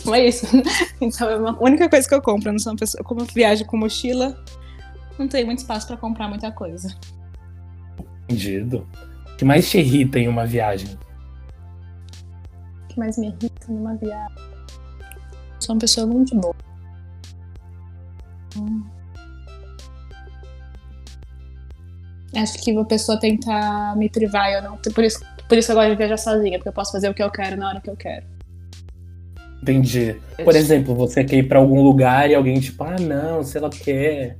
Não é isso. Então é a única coisa que eu compro. Eu não sou uma pessoa. Como eu viajo com mochila, não tenho muito espaço para comprar muita coisa. Entendido. O que mais te irrita em uma viagem? O que mais me irrita numa viagem? Sou uma pessoa muito boa. Hum. Acho que uma pessoa tentar me privar, eu não. Por isso, por isso eu gosto de viajar sozinha, porque eu posso fazer o que eu quero na hora que eu quero. Entendi. Por exemplo, você quer ir pra algum lugar e alguém tipo, ah, não, sei lá o que.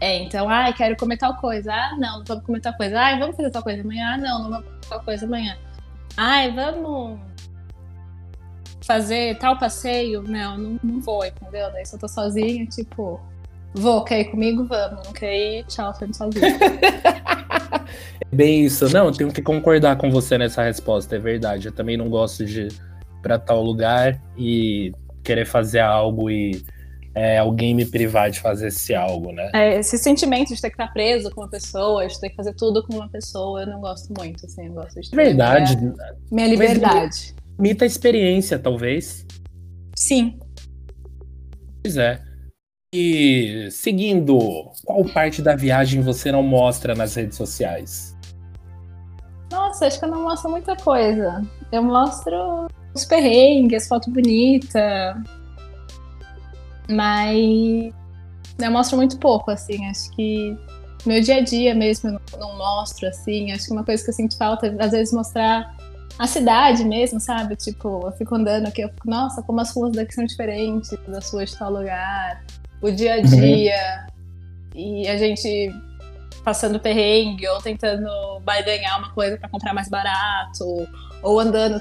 É, então, ah, quero comer tal coisa. Ah, não, não vamos comer tal coisa. Ah, vamos fazer tal coisa amanhã. Ah, não, não vamos fazer tal coisa amanhã. Ai, vamos fazer tal passeio. Não, não, não vou, entendeu? Daí se eu tô sozinha, tipo, Vou, quer ir comigo? Vamos. Não quer ir? Tchau, tô indo sozinho. é bem isso. Não, eu tenho que concordar com você nessa resposta, é verdade. Eu também não gosto de ir pra tal lugar e querer fazer algo e é, alguém me privar de fazer esse algo, né? É, esse sentimento de ter que estar preso com uma pessoa, de ter que fazer tudo com uma pessoa, eu não gosto muito, assim, eu gosto de ter Verdade. Minha, minha liberdade. Mita a experiência, talvez. Sim. Pois é. E seguindo, qual parte da viagem você não mostra nas redes sociais? Nossa, acho que eu não mostro muita coisa. Eu mostro os perrengues, foto bonita. Mas eu mostro muito pouco, assim. Acho que meu dia a dia mesmo eu não, mostro, assim. Acho que uma coisa que eu sinto falta é, às vezes, mostrar a cidade mesmo, sabe? Tipo, eu fico andando aqui, eu fico, nossa, como as ruas daqui são diferentes das ruas de tal lugar o dia a uhum. dia. Uhum. E a gente passando perrengue, ou tentando barganhar uma coisa para comprar mais barato, ou andando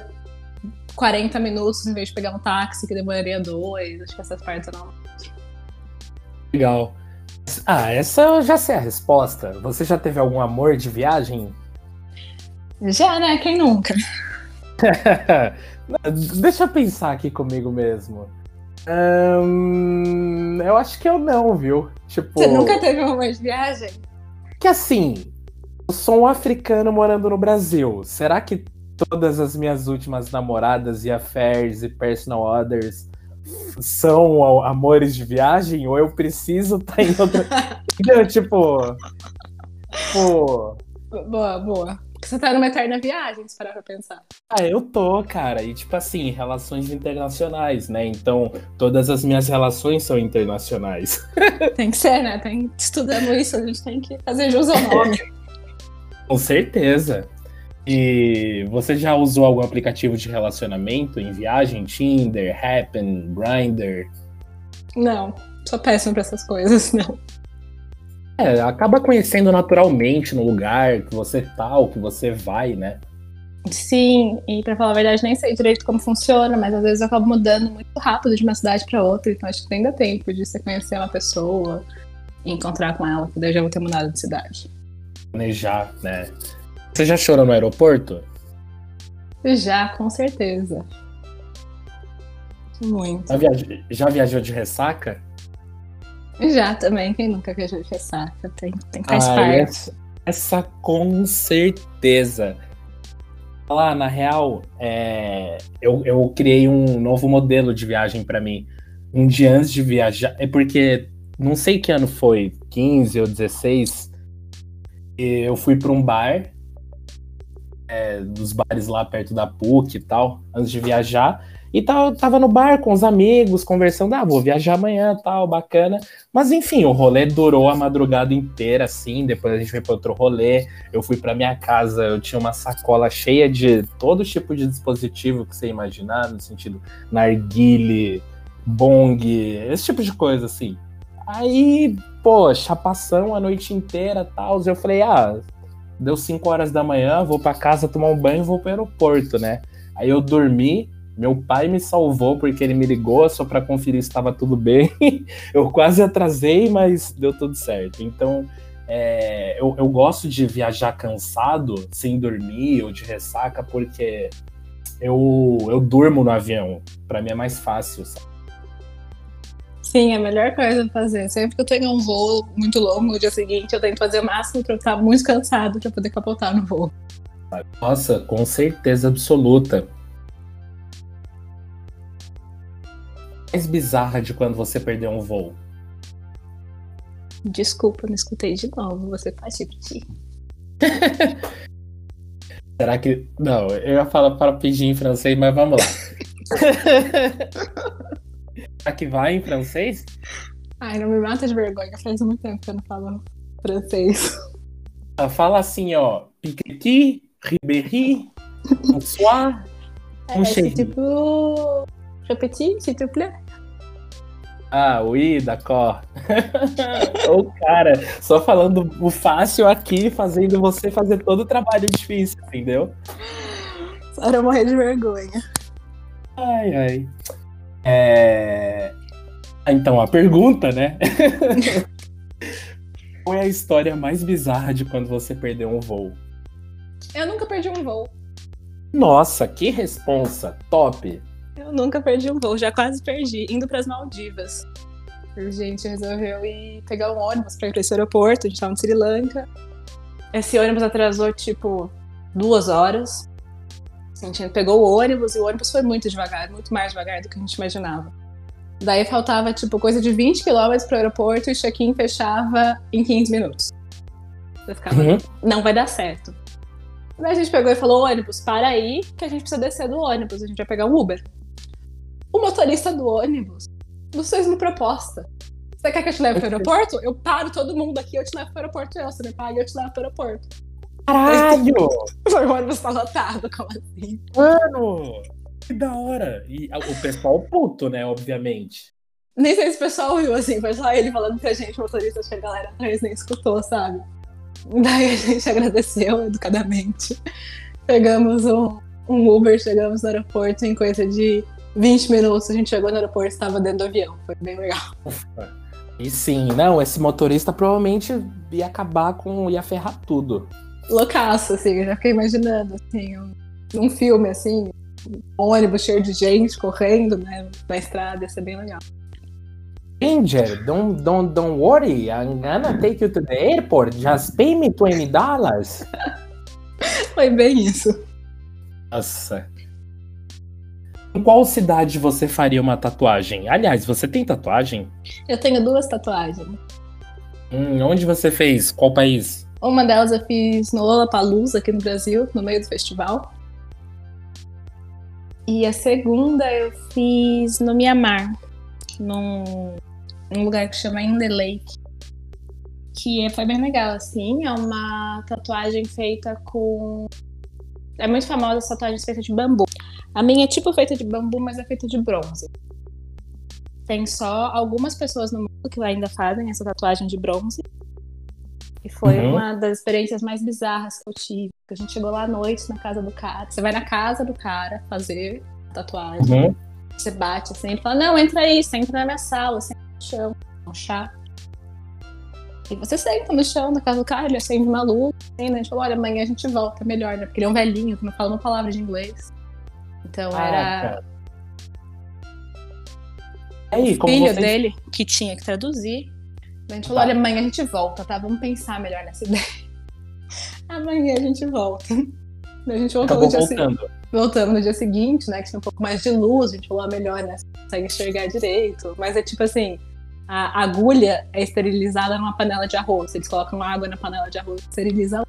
40 minutos em vez de pegar um táxi que demoraria dois. Acho que essas partes eu não. Legal. Ah, essa eu já sei a resposta. Você já teve algum amor de viagem? Já, né? Quem nunca? Deixa eu pensar aqui comigo mesmo. Hum, eu acho que eu não, viu? Tipo. Você nunca teve um amor de viagem? Que assim, eu sou um africano morando no Brasil. Será que todas as minhas últimas namoradas e affairs e personal others são amores de viagem? Ou eu preciso estar tá em outra. tipo. Tipo. Boa, boa. Você tá numa eterna viagem, se parar pra pensar. Ah, eu tô, cara. E tipo assim, relações internacionais, né? Então, todas as minhas relações são internacionais. Tem que ser, né? Tem estudando isso, a gente tem que fazer jus ao nome. Com certeza. E você já usou algum aplicativo de relacionamento em viagem? Tinder, Happen, Grindr? Não, sou péssimo pra essas coisas, não. É, acaba conhecendo naturalmente no lugar que você tá, ou que você vai, né? Sim, e para falar a verdade, nem sei direito como funciona, mas às vezes eu acabo mudando muito rápido de uma cidade para outra, então acho que tem ainda tempo de você conhecer uma pessoa e encontrar com ela, que daí já vou ter mudado de cidade. Planejar, né? Você já chorou no aeroporto? Já, com certeza. Muito. Já, viaj... já viajou de ressaca? Já também, quem nunca viajou de ressaca? Tem, tem faz ah, parte. Essa, essa, com certeza. Lá, na real, é, eu, eu criei um novo modelo de viagem para mim. Um dia antes de viajar. É porque não sei que ano foi, 15 ou 16. Eu fui para um bar, é, dos bares lá perto da PUC e tal, antes de viajar. E tava, tava no bar com os amigos, conversando, ah, vou viajar amanhã, tal, bacana. Mas enfim, o rolê durou a madrugada inteira, assim. Depois a gente foi para outro rolê. Eu fui para minha casa, eu tinha uma sacola cheia de todo tipo de dispositivo que você imaginar, no sentido narguile, bong, esse tipo de coisa, assim. Aí, pô, chapação a noite inteira, tal. Eu falei, ah, deu 5 horas da manhã, vou para casa tomar um banho e vou pro aeroporto, né? Aí eu dormi, meu pai me salvou porque ele me ligou só para conferir se estava tudo bem. eu quase atrasei, mas deu tudo certo. Então, é, eu, eu, gosto de viajar cansado, sem dormir ou de ressaca, porque eu, eu durmo no avião. Para mim é mais fácil, sabe? Sim, é a melhor coisa fazer. Sempre que eu tenho um voo muito longo no dia seguinte, eu tento fazer o máximo para eu estar muito cansado para poder capotar no voo. Nossa, com certeza absoluta. Mais bizarra de quando você perdeu um voo? Desculpa, não escutei de novo. Você pode repetir? Será que. Não, eu ia falar para pedir em francês, mas vamos lá. Será que vai em francês? Ai, não me mata de vergonha. Faz muito tempo que eu não falo francês. Ah, fala assim, ó. Piketty, Ribéry, François, é, tipo. Repetir, s'il te plaît? Ah, oui, d'accord. o cara, só falando o fácil aqui, fazendo você fazer todo o trabalho difícil, entendeu? Para morrer de vergonha. Ai, ai. É... Então, a pergunta, né? Qual é a história mais bizarra de quando você perdeu um voo? Eu nunca perdi um voo. Nossa, que responsa! Top! Eu nunca perdi um voo, já quase perdi, indo para as Maldivas. A gente resolveu ir pegar um ônibus para ir para esse aeroporto, a gente estava no Sri Lanka. Esse ônibus atrasou tipo duas horas. A gente pegou o ônibus e o ônibus foi muito devagar, muito mais devagar do que a gente imaginava. Daí faltava tipo coisa de 20 km para o aeroporto e o check-in fechava em 15 minutos. Eu ficava, uhum. não vai dar certo. Daí a gente pegou e falou: ônibus, para aí, que a gente precisa descer do ônibus, a gente vai pegar um Uber. O motorista do ônibus nos fez uma proposta. Você quer que eu te leve pro aeroporto? Eu paro todo mundo aqui, eu te levo pro aeroporto. Eu, você me paga, eu te levo pro aeroporto. Caralho! Foi o ônibus tá lotado, como assim? Mano! Que da hora! E o pessoal puto, né, obviamente. Nem sei se o pessoal viu, assim, foi só ele falando pra gente, o motorista, acho que a galera atrás nem escutou, sabe? Daí a gente agradeceu educadamente. Pegamos um, um Uber, chegamos no aeroporto em coisa de 20 minutos. A gente chegou no aeroporto e estava dentro do avião. Foi bem legal. E sim, não, esse motorista provavelmente ia acabar com. ia ferrar tudo. Loucaço, assim, eu já fiquei imaginando, assim, um, um filme, assim, um ônibus cheio de gente correndo, né, na estrada, ia ser bem legal. Stranger, don't, don't, don't worry, I'm gonna take you to the airport, just pay me 20 dollars. Foi bem isso. Nossa. Em qual cidade você faria uma tatuagem? Aliás, você tem tatuagem? Eu tenho duas tatuagens. Hum, onde você fez? Qual país? Uma delas eu fiz no Lollapalooza, aqui no Brasil, no meio do festival. E a segunda eu fiz no Mianmar, num, num lugar que chama In The Lake. Que é, foi bem legal, assim. É uma tatuagem feita com. É muito famosa essa tatuagem feita de bambu. A minha é tipo feita de bambu, mas é feita de bronze. Tem só algumas pessoas no mundo que ainda fazem essa tatuagem de bronze. E foi uhum. uma das experiências mais bizarras que eu tive. A gente chegou lá à noite na casa do cara. Você vai na casa do cara fazer a tatuagem. Uhum. Você bate assim, ele fala: Não, entra aí, você entra na minha sala, senta no chão, um chá. E você senta no chão na casa do cara, ele acende uma luz, assim, né? A gente falou: Olha, amanhã a gente volta, melhor, né? Porque ele é um velhinho que não fala uma palavra de inglês. Então ah, era. Aí, o filho vocês... dele que tinha que traduzir. A gente falou: tá. olha, amanhã a gente volta, tá? Vamos pensar melhor nessa ideia. amanhã a gente volta. A gente voltou no dia seguinte. Voltamos no dia seguinte, né? Que tinha um pouco mais de luz, a gente falou, ah, melhor, né? Consegue enxergar direito. Mas é tipo assim, a agulha é esterilizada numa panela de arroz. Eles colocam água na panela de arroz, esteriliza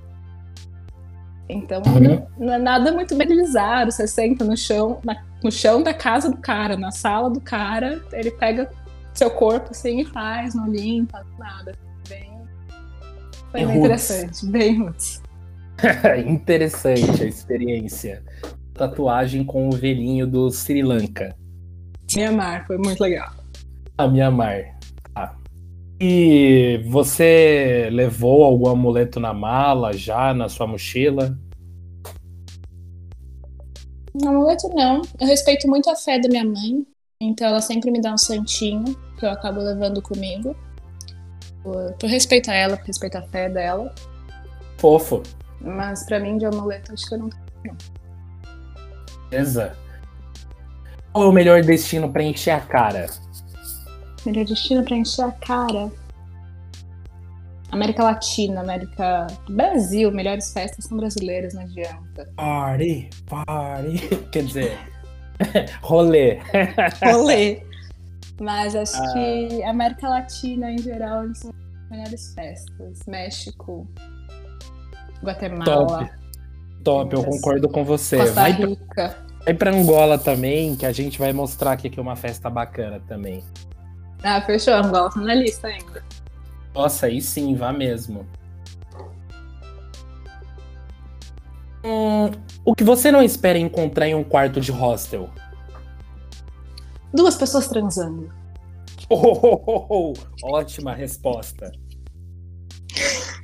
então uhum. não é nada muito belizado. Você senta no chão, na, no chão da casa do cara, na sala do cara, ele pega seu corpo assim e faz, não limpa, nada. Bem. Foi bem interessante, bem roots. interessante a experiência. Tatuagem com o velhinho do Sri Lanka. Mianmar, foi muito legal. A Mianmar. E você levou algum amuleto na mala já, na sua mochila? Amuleto não. Eu respeito muito a fé da minha mãe. Então ela sempre me dá um santinho que eu acabo levando comigo. Por, por a ela, por respeito à fé dela. Fofo. Mas pra mim, de amuleto, acho que eu não tenho. Beleza. Qual é o melhor destino pra encher a cara? Melhor destino pra encher a cara. América Latina, América. Brasil, melhores festas são brasileiras, não adianta. Party, party. Quer dizer, rolê. rolê. Mas acho ah. que América Latina, em geral, são as melhores festas. México, Guatemala. Top, Top eu concordo com você. Costa vai Rica. Pra, vai pra Angola também, que a gente vai mostrar aqui que é uma festa bacana também. Ah, fechou. Angola tá na lista ainda. Nossa, aí sim, vá mesmo. Hum, o que você não espera encontrar em um quarto de hostel? Duas pessoas transando. Oh, oh, oh, oh. Ótima resposta.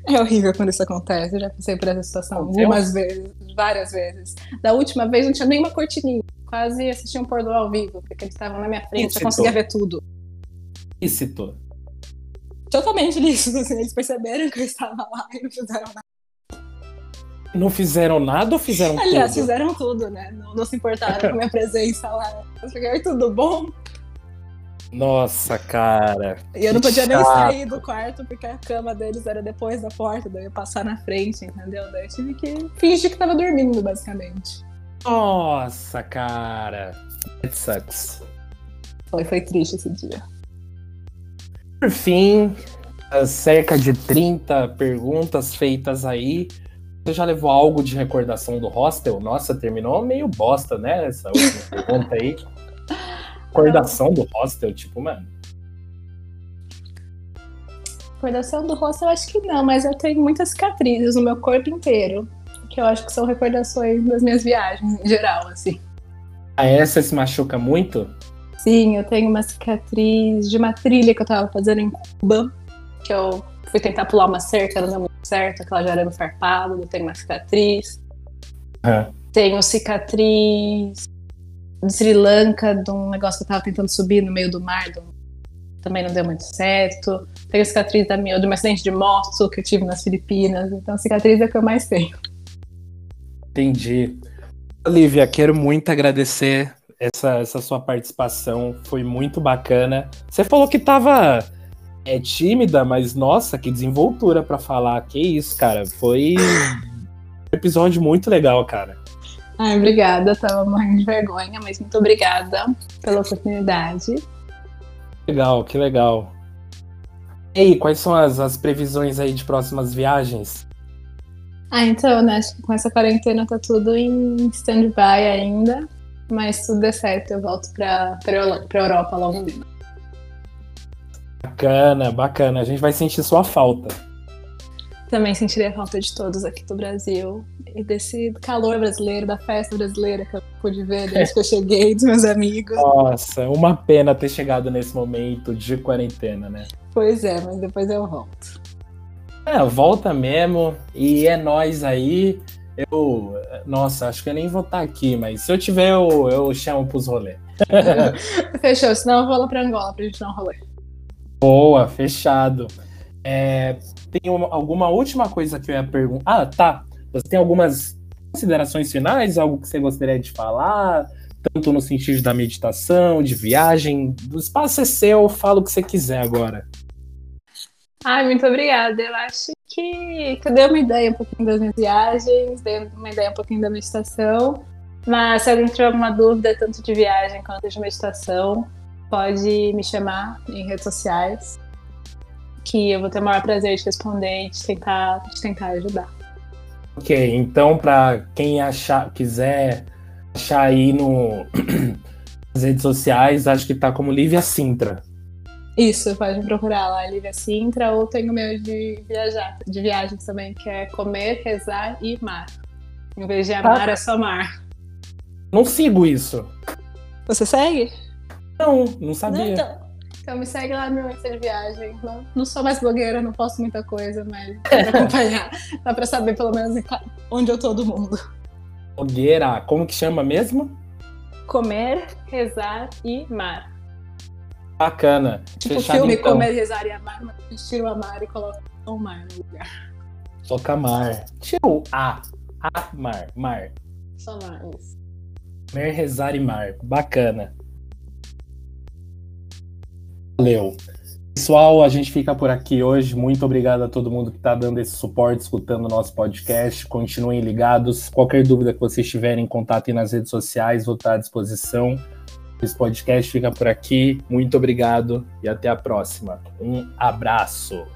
É horrível quando isso acontece. Eu já passei por essa situação algumas vezes, várias vezes. Da última vez não tinha nenhuma cortininha. Quase assisti um pôr do ao vivo, porque eles estavam na minha frente, eu conseguia ver tudo lícito. Totalmente lícito, assim, eles perceberam que eu estava lá e não fizeram nada. Não fizeram nada ou fizeram Aliás, tudo? Aliás, fizeram tudo, né? Não, não se importaram com a minha presença lá. Eu fiquei, tudo bom? Nossa, cara. E eu não podia chato. nem sair do quarto porque a cama deles era depois da porta, daí eu ia passar na frente, entendeu? Daí eu tive que fingir que tava dormindo, basicamente. Nossa, cara. It sucks. Foi, foi triste esse dia. Por fim, cerca de 30 perguntas feitas aí. Você já levou algo de recordação do hostel? Nossa, terminou meio bosta, né? Essa última pergunta aí. Recordação do hostel, tipo, mano. Recordação do hostel, eu acho que não, mas eu tenho muitas cicatrizes no meu corpo inteiro. Que eu acho que são recordações das minhas viagens em geral, assim. A essa se machuca muito? Sim, eu tenho uma cicatriz de uma trilha que eu tava fazendo em Cuba, que eu fui tentar pular uma cerca, não deu muito certo, aquela de arame farpado, tenho uma cicatriz. É. Tenho cicatriz de Sri Lanka, de um negócio que eu tava tentando subir no meio do mar, do... também não deu muito certo. Tenho cicatriz da minha, de um acidente de moto que eu tive nas Filipinas, então cicatriz é o que eu mais tenho. Entendi. Olivia, quero muito agradecer essa, essa sua participação, foi muito bacana. Você falou que tava é, tímida, mas nossa, que desenvoltura para falar. Que isso, cara. Foi um episódio muito legal, cara. Ai, obrigada. tava morrendo de vergonha, mas muito obrigada pela oportunidade. Legal, que legal. E aí, quais são as, as previsões aí de próximas viagens? Ah, então, né? Acho que com essa quarentena tá tudo em stand-by ainda. Mas se tudo der certo, eu volto pra, pra, pra Europa logo. Bacana, bacana. A gente vai sentir sua falta. Também sentirei a falta de todos aqui do Brasil e desse calor brasileiro, da festa brasileira que eu pude ver desde que eu cheguei, dos meus amigos. Nossa, uma pena ter chegado nesse momento de quarentena, né? Pois é, mas depois eu volto. É, volta mesmo e é nós aí. Eu, nossa, acho que eu nem vou estar aqui, mas se eu tiver, eu, eu chamo pros rolê. Fechou, senão eu vou lá pra Angola pra gente dar um rolê. Boa, fechado. É, tem uma, alguma última coisa que eu ia perguntar? Ah, tá. Você tem algumas considerações finais? Algo que você gostaria de falar? Tanto no sentido da meditação, de viagem. O espaço é seu, fala o que você quiser agora. Ai, muito obrigada. Eu acho que, que eu dei uma ideia um pouquinho das minhas viagens, dei uma ideia um pouquinho da meditação. Mas se alguém tiver alguma dúvida, tanto de viagem quanto de meditação, pode me chamar em redes sociais, que eu vou ter o maior prazer de responder e de tentar, de tentar ajudar. Ok, então para quem achar, quiser achar aí no, nas redes sociais, acho que tá como Lívia Sintra. Isso, pode procurar lá, Lívia Sintra, ou tem o meu de viajar, de viagens também, que é comer, rezar e mar. Em vez de amar, ah. é só mar. Não sigo isso. Você segue? Não, não sabia. Então, então me segue lá no meu Insta de viagem. Não, não sou mais blogueira, não posto muita coisa, mas dá pra acompanhar. dá pra saber pelo menos onde eu tô do mundo. Blogueira, como que chama mesmo? Comer, rezar e mar. Bacana. Tipo Fechado, filme então. Comer, rezar e amar, mas tira o amar e coloca o mar no lugar. Coloca mar. Tira o A. A, mar. Mar. Só mar, isso. Comer, rezar e mar. Bacana. Valeu. Pessoal, a gente fica por aqui hoje. Muito obrigado a todo mundo que está dando esse suporte, escutando o nosso podcast. Continuem ligados. Qualquer dúvida que vocês tiverem, contatem nas redes sociais, vou estar à disposição. Esse podcast fica por aqui. Muito obrigado e até a próxima. Um abraço.